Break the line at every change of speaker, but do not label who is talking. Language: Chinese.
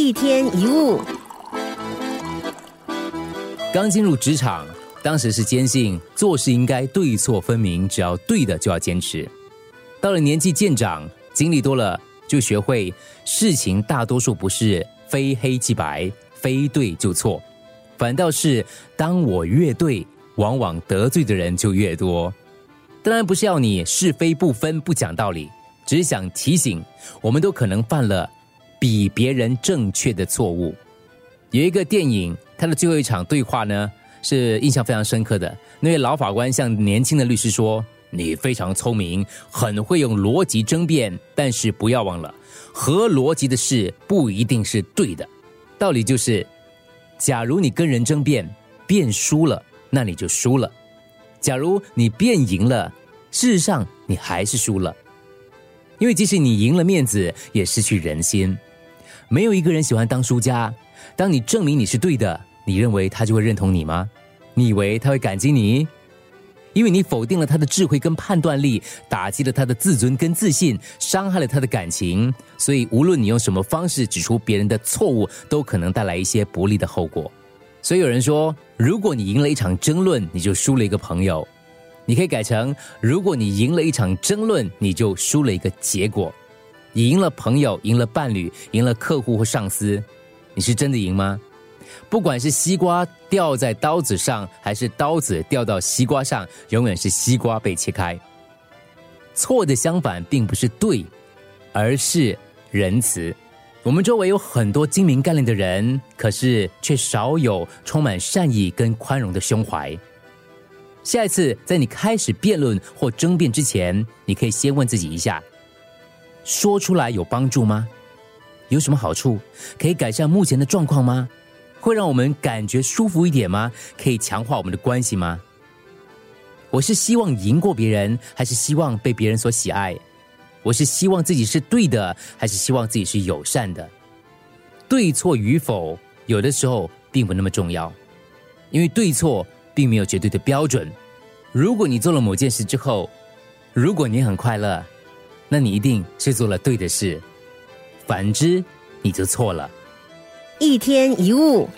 一天一物，
刚进入职场，当时是坚信做事应该对错分明，只要对的就要坚持。到了年纪渐长，经历多了，就学会事情大多数不是非黑即白，非对就错，反倒是当我越对，往往得罪的人就越多。当然不是要你是非不分、不讲道理，只想提醒，我们都可能犯了。比别人正确的错误，有一个电影，它的最后一场对话呢，是印象非常深刻的。那位老法官向年轻的律师说：“你非常聪明，很会用逻辑争辩，但是不要忘了，合逻辑的事不一定是对的。道理就是，假如你跟人争辩，辩输了，那你就输了；假如你辩赢了，事实上你还是输了，因为即使你赢了面子，也失去人心。”没有一个人喜欢当输家。当你证明你是对的，你认为他就会认同你吗？你以为他会感激你？因为你否定了他的智慧跟判断力，打击了他的自尊跟自信，伤害了他的感情。所以，无论你用什么方式指出别人的错误，都可能带来一些不利的后果。所以有人说，如果你赢了一场争论，你就输了一个朋友。你可以改成：如果你赢了一场争论，你就输了一个结果。赢了朋友，赢了伴侣，赢了客户或上司，你是真的赢吗？不管是西瓜掉在刀子上，还是刀子掉到西瓜上，永远是西瓜被切开。错的相反，并不是对，而是仁慈。我们周围有很多精明干练的人，可是却少有充满善意跟宽容的胸怀。下一次在你开始辩论或争辩之前，你可以先问自己一下。说出来有帮助吗？有什么好处？可以改善目前的状况吗？会让我们感觉舒服一点吗？可以强化我们的关系吗？我是希望赢过别人，还是希望被别人所喜爱？我是希望自己是对的，还是希望自己是友善的？对错与否，有的时候并不那么重要，因为对错并没有绝对的标准。如果你做了某件事之后，如果你很快乐。那你一定是做了对的事，反之，你就错了。
一天一物。